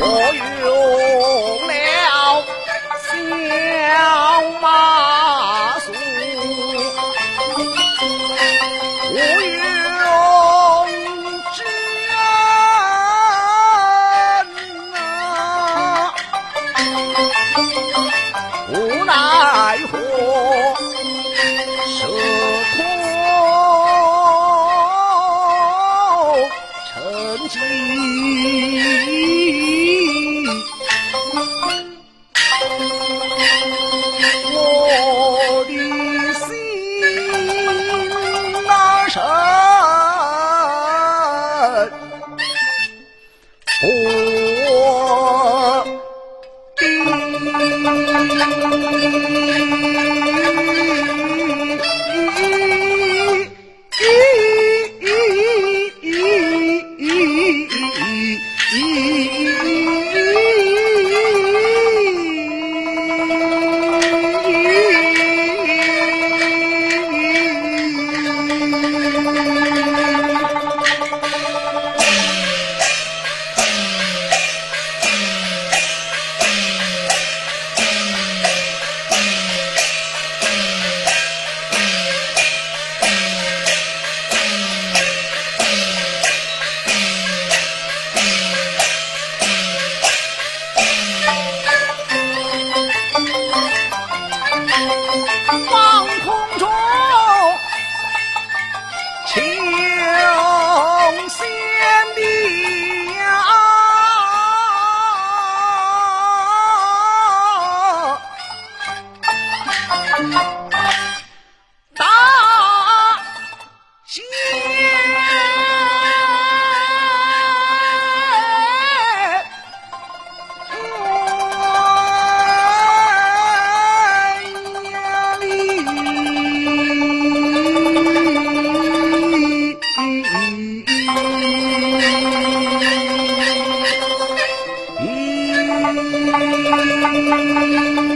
我用了小马术，无用之恩啊，无奈何成疾。我的心难伸 Thank you.